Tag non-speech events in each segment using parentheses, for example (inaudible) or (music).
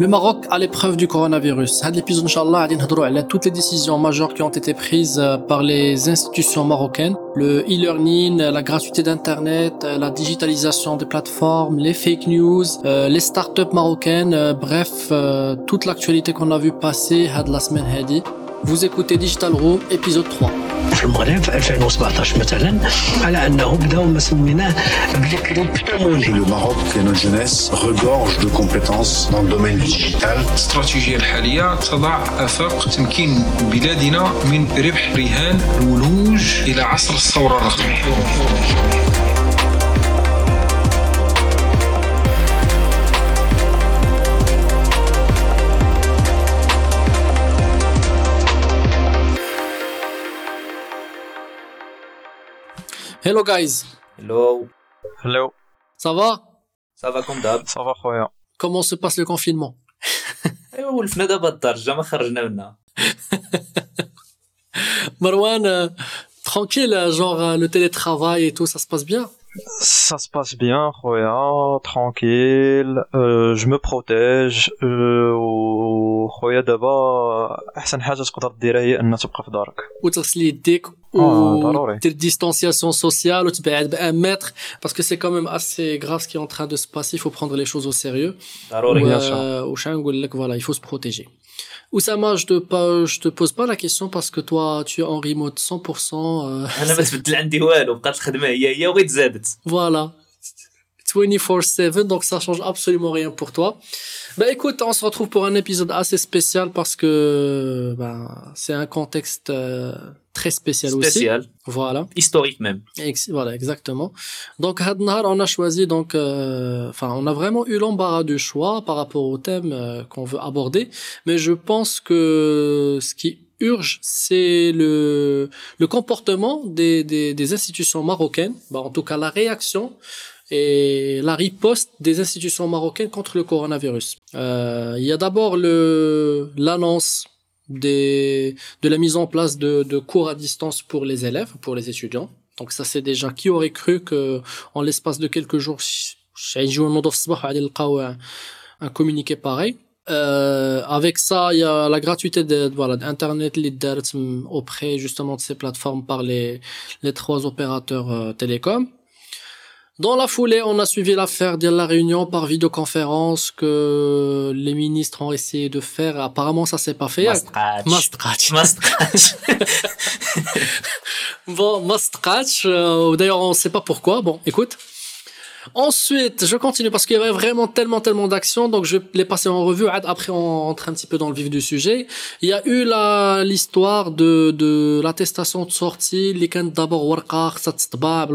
Le Maroc à l'épreuve du coronavirus. Dans l'épisode, Inch'Allah, va toutes les décisions majeures qui ont été prises euh, par les institutions marocaines. Le e-learning, la gratuité d'Internet, euh, la digitalisation des plateformes, les fake news, euh, les startups marocaines, bref, toute l'actualité qu'on a vu passer la semaine Vous écoutez Digital Room, épisode 3. في المغرب في 2017 مثلا على أنه بدأوا ما سميناه Le Maroc et notre jeunesse regorge de compétences dans le domaine digital. الاستراتيجيه الحاليه تضع افاق تمكين بلادنا من ربح رهان الولوج إلى عصر الثوره الرقميه Hello guys. Hello. Hello. Ça va Ça va comme d'hab. Ça va خويا. Comment se passe le confinement ايوا ولفنا دابا (laughs) الدار جا ما خرجنا منها. Marwan, euh, tranquille, genre euh, le télétravail et tout, ça se passe bien Ça se passe bien, خويا, tranquille. Euh, je me protège. Euh, وخويا دابا احسن حاجه تقدر ديرها هي ان تبقى في دارك. وتغسل يديك آه، ضروري. ودير distanciation sociale وتبعد بان متر parce que c'est quand même assez grave ce qui est en train de se passer, il faut prendre les choses au sérieux. ضروري. Bien sûr. وش نقول لك voilà, il faut se protéger. Oussama, je te, pas, je te pose pas la question parce que toi, tu es en remote 100%. Euh, (laughs) voilà. 24-7, donc ça change absolument rien pour toi. Bah écoute, on se retrouve pour un épisode assez spécial parce que bah, c'est un contexte euh, très spécial, aussi. Spécial. Voilà. Historique même. Ex- voilà, exactement. Donc, had nahar, on a choisi, donc, euh, enfin, on a vraiment eu l'embarras du choix par rapport au thème euh, qu'on veut aborder. Mais je pense que ce qui urge, c'est le, le comportement des, des, des institutions marocaines, bah, en tout cas la réaction et la riposte des institutions marocaines contre le coronavirus. Euh, il y a d'abord le l'annonce des de la mise en place de, de cours à distance pour les élèves, pour les étudiants. Donc ça c'est déjà qui aurait cru que en l'espace de quelques jours un communiqué pareil. Euh, avec ça, il y a la gratuité de voilà d'internet leaders hum, auprès justement de ces plateformes par les les trois opérateurs euh, télécoms. Dans la foulée, on a suivi l'affaire de la réunion par vidéoconférence que les ministres ont essayé de faire. Apparemment, ça s'est pas fait. Mastratch. Mastratch. (laughs) bon, Mastratch. Euh, D'ailleurs, on ne sait pas pourquoi. Bon, écoute. Ensuite, je continue parce qu'il y avait vraiment tellement, tellement d'actions, donc je vais les passer en revue. Après, on entre un petit peu dans le vif du sujet. Il y a eu la, l'histoire de, de l'attestation de sortie, les d'abord Warqar, Satstbab,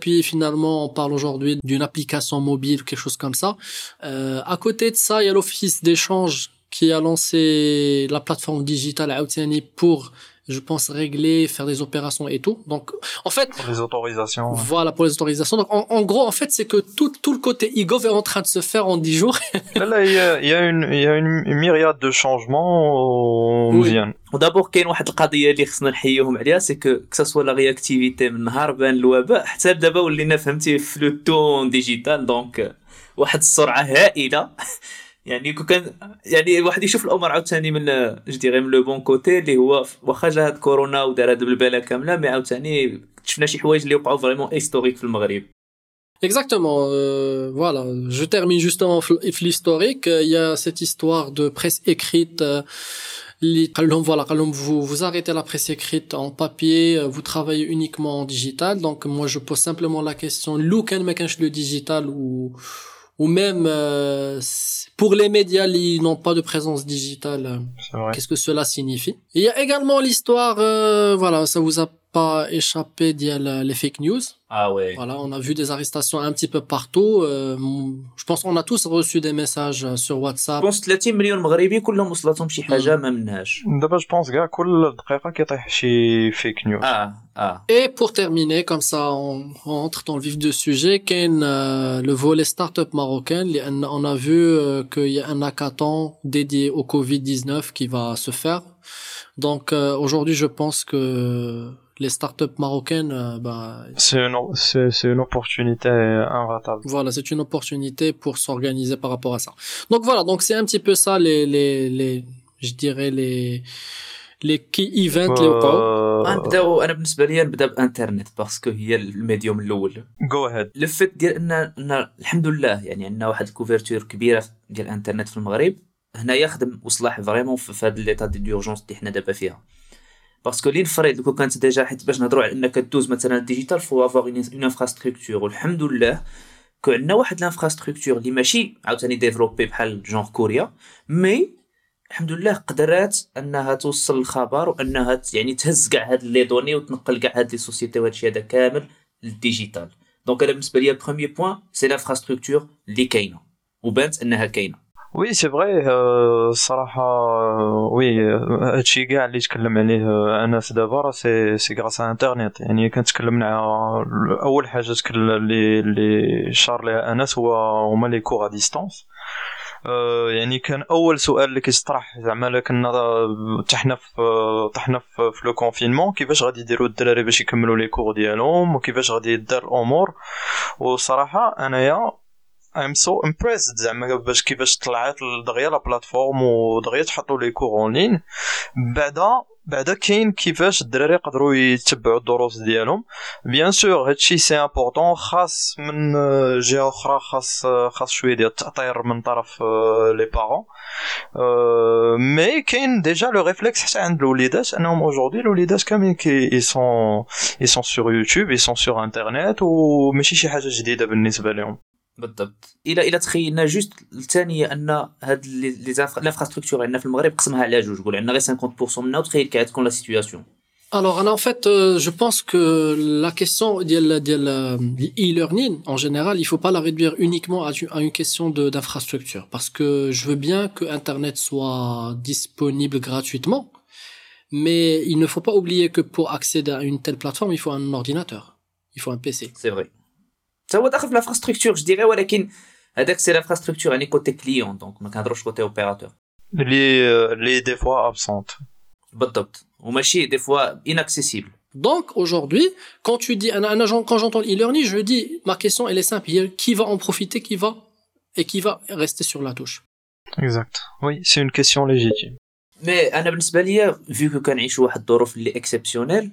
puis finalement, on parle aujourd'hui d'une application mobile, quelque chose comme ça. Euh, à côté de ça, il y a l'office d'échange qui a lancé la plateforme digitale Outini pour je pense régler, faire des opérations et tout. Donc, en fait, Pour les autorisations. voilà pour les autorisations. Donc, en, en gros, en fait, c'est que tout, tout le côté e-gov est en train de se faire en 10 jours. (laughs) Là, là, il y a, il y a une, il y a une myriade de changements. Oui. مزيان. ودابور كاين واحد القضيه اللي خصنا نحيوهم عليها سي كو كساسوا لا رياكتيفيتي من نهار بان الوباء حتى دابا ولينا فهمتي في لو تون ديجيتال دونك واحد السرعه هائله (laughs) يعني كون كان يعني الواحد يشوف الامور عاوتاني من جو ديغي من لو بون كوتي اللي هو واخا جا هاد كورونا ودار هاد البلبله كامله مي عاوتاني شفنا شي حوايج اللي وقعوا فريمون هيستوريك في المغرب Exactement. euh, voilà. Je termine justement f- l'historique. Il y a cette histoire de presse écrite. euh, les- قالهم, voilà, قالهم, vous, vous arrêtez la presse écrite en papier, euh, vous travaillez uniquement en digital. Donc, moi, je pose simplement la question, لو كان ما كانش le digital ou, ou même, euh, pour les médias, ils n'ont pas de présence digitale. Qu'est-ce que cela signifie? Il y a également l'histoire, euh, voilà, ça vous a pas échappé, d'il y a la- les fake news. اه وي Voilà, on a vu des arrestations un petit peu partout. Euh, je pense qu'on a tous reçu des messages euh, sur WhatsApp. بونس 30 مليون مغربي كلهم وصلتهم شي حاجه ما منهاش دابا جو بونس كاع كل دقيقه كيطيح شي فيك نيوز اه اه Et pour terminer, comme ça on, on entre dans le vif du sujet, Ken, euh, le volet startup marocain, les- on a vu euh, qu'il y a un hackathon dédié au Covid-19 qui va se faire. Donc euh, aujourd'hui, je pense que les startups marocaines, euh, bah, C'est une, c'est, c'est une opportunité inratable. voilà, c'est une opportunité pour s'organiser par rapport à ça. Donc voilà, donc c'est un petit peu ça les, les, les, je dirais les, les key events اللي وقعوا. Euh, غنبداو انا بالنسبه لي نبدا بانترنت باسكو هي الميديوم الاول go ahead. لو فيت ديال ان ان الحمد لله يعني عندنا واحد الكوفرتور كبيره ديال الانترنت في المغرب هنا يخدم وصلاح فريمون في في هذا ليطا دي ديورجونس اللي حنا دابا فيها باسكو لي نفرض كون كانت ديجا حيت باش نهضروا على إنك دوز مثلا الديجيتال فو افوار اون انفراستركتور والحمد لله كون عندنا واحد الانفراستركتور اللي ماشي عاوتاني ديفلوبي بحال جونغ كوريا مي الحمد لله قدرات إنها توصل الخبر وإنها يعني تهز كاع هاد لي دوني وتنقل كاع هاد لي سوسيتي وهادشي هذا كامل للديجيتال. دونك أنا بالنسبة لي البروميي بوين سي لانفراستركتور اللي كاينة وبانت إنها كاينة. وي سي فغي الصراحه وي هادشي كاع اللي تكلم عليه آه، انس دابا راه سي سي غراس انترنيت يعني كنتكلم على أول حاجة تكلم اللي اللي شار ليها انس هو هما لي كور ا ديستونس آه، يعني كان أول سؤال اللي كيطرح زعما كنا طحنا في طحنا في في لو كونفينمون كيفاش غادي يديروا الدراري باش يكملوا لي كور ديالهم وكيفاش غادي يدار الأمور؟ وصراحة أنايا I'm so impressed زعما باش كيفاش طلعت دغيا لا بلاتفورم ودغيا تحطوا لي كور اون لين. بعدا بعدا كاين كيفاش الدراري يقدروا يتبعوا الدروس ديالهم. بيان سور هادشي سي امبورطون خاص من جهة أخرى خاص خاص شوية ديال التاطير من طرف لي بارون مي كاين ديجا لو ريفلكس حتى عند الوليدات أنهم اوجوردي الوليدات كاملين كي اي سون اي سون سور يوتيوب اي سون سور انترنت وماشي شي حاجة جديدة بالنسبة لهم. بالضبط الى الى تخيلنا جوست الثانيه ان هاد لي لي لانفراستركتور عندنا في المغرب قسمها على جوج قول عندنا غير 50% منها وتخيل كي تكون لا سيتوياسيون Alors, Anna, en fait, euh, je pense que la question de e-learning, en général, il faut pas la réduire uniquement à, à une question de- d'infrastructure. Parce que je veux bien que Internet soit disponible gratuitement, mais il ne faut pas oublier que pour accéder à une telle plateforme, il faut un ordinateur. Il faut un PC. سي فري حتى هو داخل في لانفراستركتور جو ديغي ولكن هذاك سي لانفراستركتور يعني كوتي كليون دونك ما كنهضروش كوتي اوبيراتور اللي اللي دي فوا ابسونت بالضبط وماشي دي فوا اناكسيسيبل Donc, aujourd'hui, quand tu dis, Anna, Anna, quand j'entends e-learning, je dis, ma question, elle est simple. Qui va en profiter, qui va, et qui va rester sur la touche? اكزاكت وي سي اون كيسيون ليجيتيم مي انا بالنسبه ليا فيو كنعيشوا واحد الظروف اللي اكسبسيونيل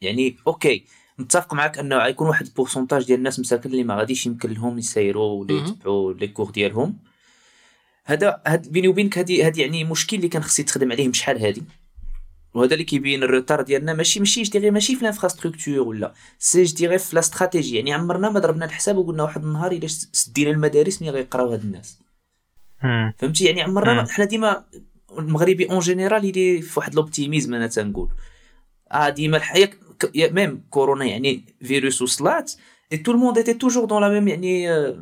يعني اوكي متفق معك أنه غيكون واحد البورسونتاج ديال الناس مساكن اللي ما غاديش يمكن لهم يسيروا ولا. يتبعوا لي كور ديالهم. هذا هاد بيني وبينك هادي هادي يعني مشكل اللي كان خصني تخدم عليه شحال هادي. وهذا اللي كيبين الروتار ديالنا. ماشي ماشي جو ديغي ماشي في الانفراستركتور ولا. سي جو ديغي في لا استراتيجي يعني عمرنا ما ضربنا الحساب وقلنا واحد النهار إلا سدينا المدارس ملي غيقراو هاد الناس. فهمتي؟ يعني عمرنا حنا ديما المغربي اون جينيرال يدي في واحد لوبتيميزم أنا تنقول. آه ديما الحياة ك- يا- ميم كورونا يعني فيروس وصلات اي تو الموند ايتي توجور دون لا ميم يعني آه،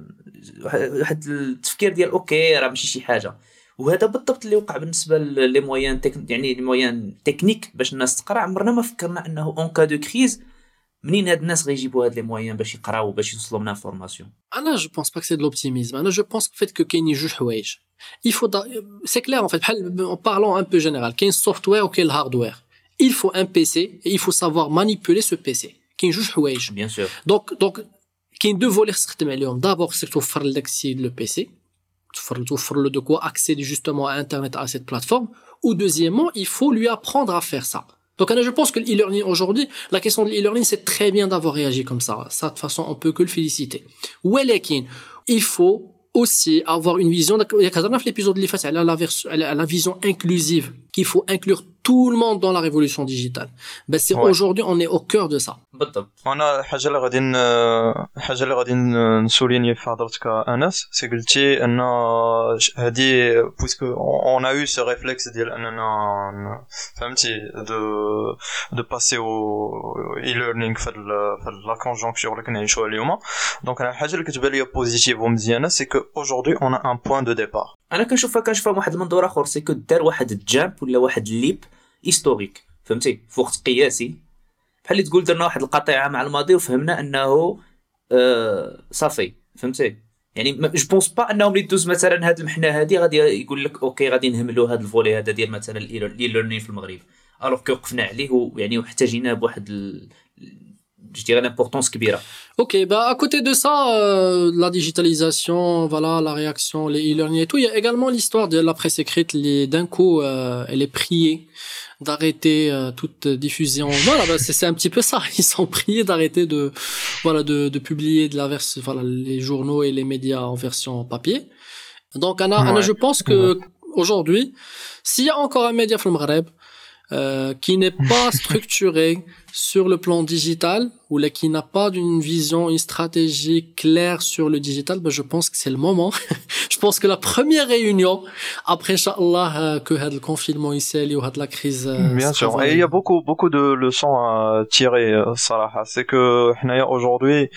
واحد التفكير ديال اوكي راه ماشي شي حاجه وهذا بالضبط اللي وقع بالنسبه لي مويان تك... يعني لي مويان تكنيك باش الناس تقرا عمرنا ما فكرنا انه اون كا دو كريز منين هاد الناس غيجيبوا هاد لي مويان باش يقراو باش يوصلوا من انفورماسيون Anna, je pense pas que c'est de l'optimisme. Anna, je pense en fait que كاين يجوج حوايج. Il faut da- c'est clair en fait بحال- en parlant un peu général كاين software وكاين hardware. il faut un PC et il faut savoir manipuler ce PC. Qui Bien sûr. Donc, donc, qui deux volets D'abord, c'est offrir le PC. Offrir de quoi accéder justement à Internet, à cette plateforme. Ou deuxièmement, il faut lui apprendre à faire ça. Donc, je pense que l'e-learning aujourd'hui, la question de l'e-learning, c'est très bien d'avoir réagi comme ça. Ça, de façon, on peut que le féliciter. Welekin, il faut aussi avoir une vision, Il y a l'épisode de la, la vision inclusive qu'il faut inclure tout le monde dans la révolution digitale ben c'est Ouais. aujourd'hui on est au cœur de ça بالضبط وانا الحاجه اللي غادي ن- الحاجه اللي غادي ن- نسوليني في هضرتك انس سي قلتي ان هادي بويسكو اون ا يو سو ريفلكس ديال اننا ن- فهمتي دو دو باسي او اي ليرنينغ في ال- في لا كونجونكتور اللي كنعيشوها اليوم دونك انا الحاجه اللي كتبان لي بوزيتيف ومزيانه سي كو اوجوردي اون ان بوين دو ديبار انا كنشوفها كنشوفها من واحد المنظور اخر سي كو دار واحد الجامب ولا واحد الليب هيستوريك فهمتي؟ في وقت قياسي. بحال اللي تقول درنا واحد القطيعة مع الماضي وفهمنا أنه آه صافي فهمتي؟ يعني جو بونس با أنهم اللي دوز مثلا هاد المحنة هادي غادي يقول لك أوكي غادي نهملوا هاد الفولي هذا ديال مثلا الاي ليرنين في المغرب. الوغ كو وقفنا عليه يعني واحتاجيناه بواحد. je dirais, l'importance kibira. Ok, bah à côté de ça, euh, la digitalisation, voilà, la réaction, les e-learning et tout, il y a également l'histoire de la presse écrite, d'un coup, euh, elle est priée d'arrêter euh, toute diffusion. (laughs) Voilà, bah, c'est un petit peu ça. Ils sont priés d'arrêter de, voilà, de, de, publier de la verse, voilà, les journaux et les médias en version papier. Donc, Anna. Anna je pense que aujourd'hui, s'il y a encore un média from euh, qui n'est pas (laughs) structuré sur le plan digital ou là, qui n'a pas d'une vision, une stratégie claire sur le digital, ben, je pense que c'est le moment. (laughs) je pense que la première réunion, après, Inch'Allah, euh, que had le confinement ici, ou had la crise. euh, Bien sera sûr. Et il y a validée. beaucoup, beaucoup de leçons à tirer, euh, صراحة. C'est que حنايا aujourd'hui,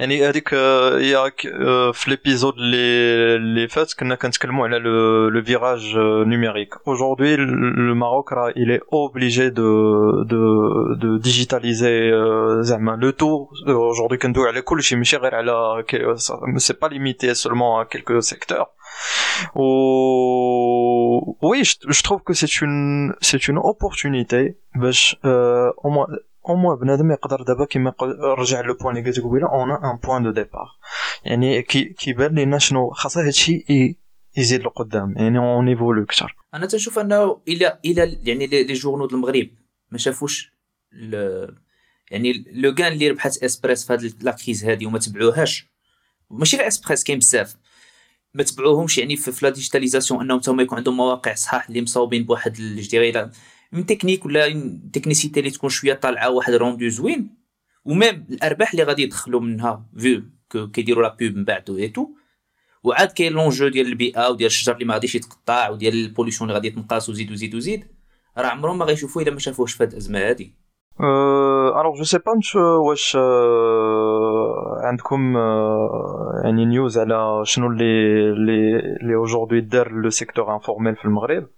يعني هذيك euh, il y a euh, في l'épisode les les فات كنا كنتكلموا على le le virage euh, numérique. Aujourd'hui, le le Maroc راه il est obligé de de de digitaliser euh, زعما le tout. Euh, Aujourd'hui كندوي على كل شيء ماشي غير على ك- c'est pas limité seulement à quelques secteurs. Ou... Oui, je, je trouve que c'est une c'est une opportunité باش euh, au moins au moins بنادم يقدر دابا كيما رجع لو بوين اللي قلت قبيله اون ان بوين دو ديبار كيبان لينا شنو خاصه هادشي ي- يزيد لقدام يعني اون ايفولو كثر أنا تنشوف انه إلى إلى يعني لي جورنو د المغرب ما شافوش يعني لو كان اللي ربحت اسبريس في هاد لا كريز هادي وما تبعوهاش ماشي غير اسبريس كاين بزاف ما تبعوهمش يعني في, لا ديجيتاليزاسيون انهم تما يكون عندهم مواقع صحاح اللي مصاوبين بواحد ال- جو ديغي من تكنيك ولا تكنيسيتي اللي تكون شوية طالعة واحد روندو زوين. وميم الأرباح اللي غادي يدخلوا منها فيو كيديروا لا بوب من بعد ويتو وعاد كاين لونجو ديال البيئة وديال الشجر اللي ما غاديش يتقطع وديال البوليسيون اللي غادي تنقاص وزيد وزيد وزيد. راه عمرهم ما غيشوفوا إلا ما شافوهش في هاد الأزمة هادي. Je sais pas نشو- واش عندكم آه، يعني نيوز على شنو اللي اللي اللي aujourd'hui دار لو سيكتور انفورميل في المغرب آه،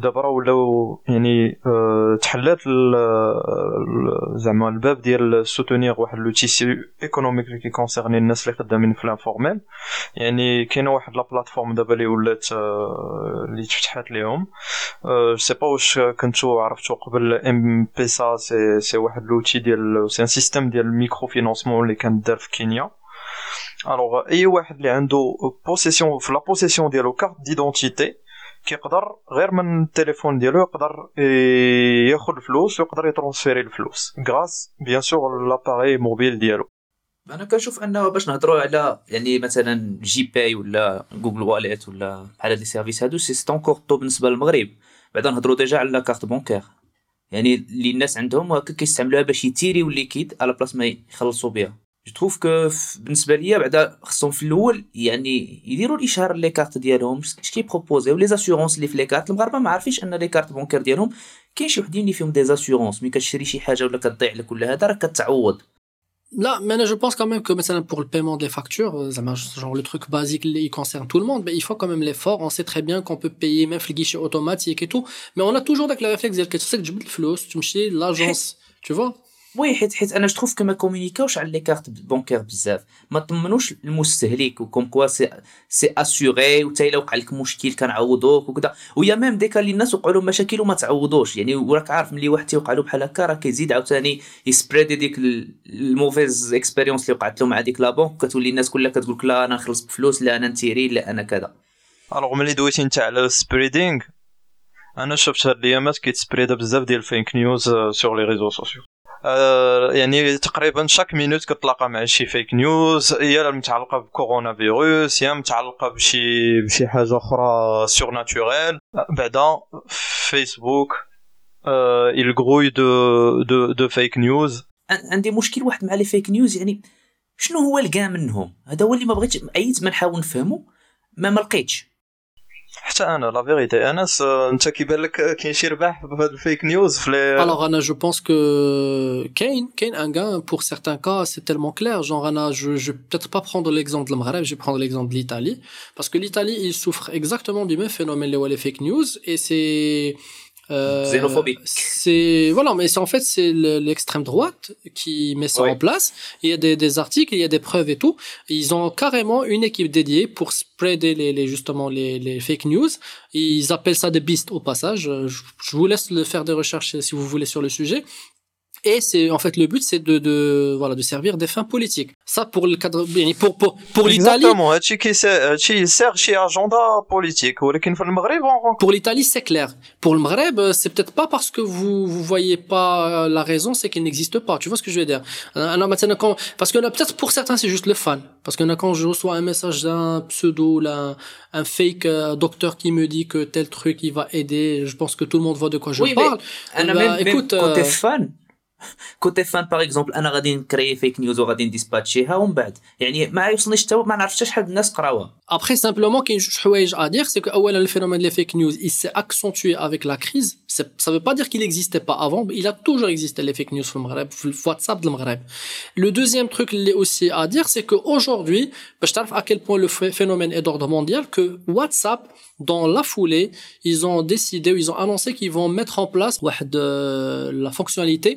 دابا راه ولاو يعني آه، تحلات زعما الباب ديال سوتونيغ واحد لو تيسي ايكونوميك اللي كيكونسيرني الناس اللي خدامين في الانفورميل. يعني كاينة واحد لا بلاتفورم دابا اللي ولات آه، اللي تفتحات ليهم. سي با واش كنتو عرفتو قبل ام بيسا سي سي واحد لوتي ديال سي ان سيستيم ديال الميكرو فينانسمون اللي كان دار في كينيا. الوغ اي واحد اللي عنده بوسيسيون في لا بوسيسيون ديالو كارت ديدونتيتي كيقدر غير من التليفون ديالو يقدر ي- ياخد الفلوس ويقدر يترونسفيري الفلوس غراس بيان سور لاباري موبيل ديالو أنا كنشوف انه باش نهضروا على يعني مثلا جي باي ولا جوجل واليت ولا بحال هاد لي سيرفيس هادو سي ستون كورتو بالنسبة للمغرب بعدا نهضروا ديجا على لا كارت بونكير يعني اللي الناس عندهم كيستعملوها باش يتيريو الليكيد على بلاص ما يخلصوا بها جو تروف كو بالنسبه ليا بعدا خصهم في الاول يعني يديروا الاشهار لي كارت ديالهم اش كيبروبوزيو لي زاسيورونس اللي في لي كارت المغاربه ما عارفينش ان لي كارت بونكير ديالهم كاين شي وحدين اللي فيهم دي زاسيورونس ملي كتشري شي حاجه ولا كتضيع لك ولا هذا راه كتعوض Là, maintenant, je pense quand même que مثلا pour le paiement des factures, euh, ça marche, genre le truc basique, il concerne tout le monde, mais il faut quand même l'effort. On sait très bien qu'on peut payer même le guichet automatique et tout, mais on a toujours avec le réflexe ديال كتسك تجبد الفلوس تمشي l'agence, (laughs) tu vois. وي حيت حيت أنا جتروف كو ما كومونيكاوش على لي كارت بونكير بزاف. ما طمنوش المستهلك وكم كوا سي سي اسيغي وتا إلا وقع لك مشكل كنعوضوك وكذا ويا ميم ديك اللي الناس وقعوا لهم مشاكل وما تعوضوش. يعني وراك عارف ملي واحد تيوقع له بحال هكا راه كيزيد عاوتاني يسبريدي ديك ال- الموفيز اكسبيريونس اللي وقعت له مع ديك لا بونك كتولي الناس كلها كتقول لك لا أنا نخلص بفلوس لا أنا نتيري لا أنا كذا. ألوغ ملي دويتي انت على السبريدينغ أنا شفت هاد الأيامات كيتسبريدا بزاف ديال الفيك نيوز سور لي ريزو سوسيو يعني تقريبا شاك مينوت كتلاقى مع شي فيك نيوز يا متعلقة بكورونا فيروس يا متعلقة بشي بشي حاجة أخرى سور ناتوريل بعدا فيسبوك آه، de de de fake news. عن- عندي مشكل واحد مع لي فيك نيوز يعني شنو هو الكاع منهم؟ هذا هو اللي ما بغيتش ايت ما نحاول نفهمو ما ما لقيتش حتى انا لا فيريتي انس آه، انت كيبان لك كاين شي ربح في هاد الفيك نيوز في لي Alors, Anna, je pense que Kane, Kane, un gain, pour certains cas, c'est tellement clair. Genre, Anna, je, je vais peut-être pas prendre l'exemple de Maghreb, je vais prendre l'exemple de l'Italie. Parce que l'Italie, il souffre exactement du même phénomène, les les fake news. Et c'est, Euh, Xénophobique. C'est voilà, mais c'est en fait c'est le- l'extrême droite qui met ça Ouais. en place. Il y a des, des articles, il y a des preuves et tout. Ils ont carrément une équipe dédiée pour spreader les, les justement les, les fake news. Ils appellent ça des beasts au passage. Euh, Je, je vous laisse le faire des recherches si vous voulez sur le sujet. Et c'est en fait le but, c'est de, de voilà de servir des fins politiques. Ça pour le cadre, pour pour pour l'Italie. Exactement. Euh, euh, il sert chez agenda politique. Pour l'Italie, c'est clair. Pour le Maghreb, euh, c'est peut-être pas parce que vous vous voyez pas la raison, c'est qu'il n'existe pas. Tu vois ce que je veux dire? Alors maintenant, quand, parce que peut-être pour certains, c'est juste le fan. Parce que quand je reçois un message d'un pseudo, là, un fake docteur qui me dit que tel truc il va aider, je pense que tout le monde voit de quoi je oui, parle. Eh mais, bah, ben, écoute, même quand t'es fan كوتي فان باغ اكزومبل انا غادي نكري فيك نيوز وغادي نديسباتشيها ومن بعد يعني ما يوصلنيش حتى ما نعرفش حتى شحال الناس قراوها Après, simplement, qu'il y a une chose à dire, c'est que أولاً, le phénomène des fake news, il s'est accentué avec la crise. C'est- Ça veut pas dire qu'il n'existait pas avant, mais il a toujours existé les fake news sur le Maghreb, sur le WhatsApp de Maghreb. Le deuxième truc il est aussi à dire, c'est qu'aujourd'hui, je sais à quel point le ph- phénomène est d'ordre mondial, que WhatsApp, dans la foulée, ils ont décidé, ou ils ont annoncé qu'ils vont mettre en place واحد, euh, la fonctionnalité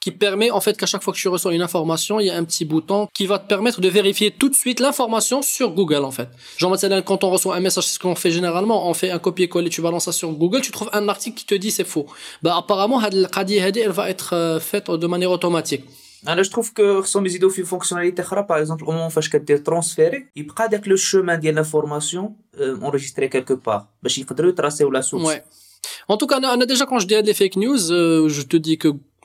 qui permet en fait qu'à chaque fois que tu reçois une information, il y a un petit bouton qui va te permettre de vérifier tout de suite l'information sur Google en fait. Genre maintenant, quand on reçoit un message, c'est ce qu'on fait généralement, on fait un copier-coller, tu balances ça sur Google, tu trouves un article qui te dit c'est faux. Bah apparemment, هاد القضية هادي, elle va être euh, faite de manière automatique. انا جو تروف كو خصهم يزيدوا في فونكسيوناليتي اخرى باغ اكزومبل او فاش كدير ترونسفيري يبقى داك لو شومان ديال لانفورماسيون اونريجستري كالكو بار باش يقدروا يتراسيو لا سورس Ouais. En tout cas, on a, on a déjà, quand je dis des fake news, euh, je te dis que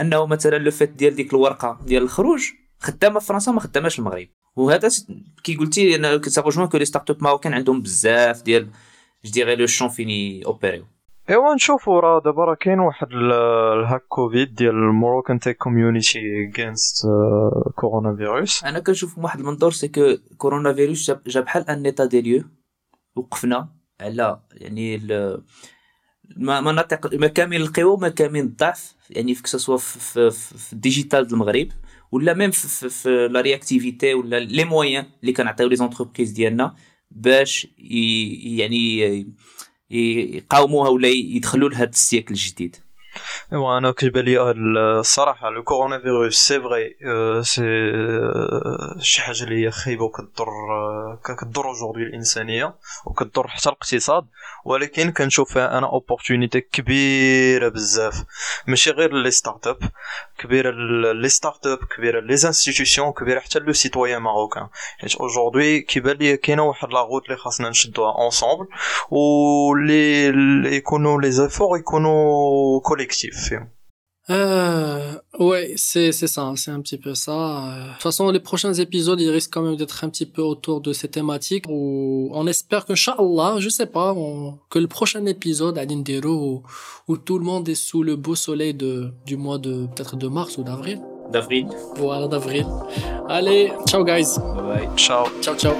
انه مثلا لو فيت ديال ديك الورقة ديال الخروج خدامة في فرنسا ما خداماش في المغرب. وهذا كي قلتي أنا رجوان كو لي ستارت اب ماروكان عندهم بزاف ديال جو ديغي لو شون فيني اوبيريو إيوا نشوفوا راه دابا راه كاين واحد ال- الهاك كوفيد ديال الموروكان تيك كوميونيتي اغينست كورونا فيروس أنا كنشوف من واحد المنظور سي كو كورونا فيروس جاب بحال ان ايتا دي ليو وقفنا على يعني مناطق مكامن القوه ومكامن الضعف يعني في كسوا في, في, الديجيتال المغرب ولا ميم في, في, في لا رياكتيفيتي ولا لي مويان اللي كنعطيو لي زونتربريز ديالنا باش يعني يقاوموها ولا يدخلوا لهذا السيكل الجديد. ايوا أنا كيبان الصراحه لو كورونا فيروس سي فري سي شي حاجة اللي هي خايبه وكضر كتضر اجوردي الانسانيه وكتضر حتى الاقتصاد ولكن فيها أنا اوبورتونيتي كبيره بزاف ماشي غير لي ستارت اب كبيره لي ستارت اب كبيره لي انستيتيوشن كبيره حتى لو سيتويان ماروكان حيت اجوردي كيبان لي كاينة واحد لا روت اللي خاصنا نشدوها اونصومبل ولي اللي يكونوا لي زيفور يكونوا كوليكتيف Euh, ouais, c'est c'est ça, c'est un petit peu ça. Euh, de toute façon, les prochains épisodes, ils risquent quand même d'être un petit peu autour de ces thématiques on espère que Inch'Allah, je sais pas, que le prochain épisode à Nindero où, où, tout le monde est sous le beau soleil de du mois de peut-être de mars ou d'avril. D'avril. Voilà, d'avril. Allez, ciao guys. Bye bye. Ciao. Ciao ciao.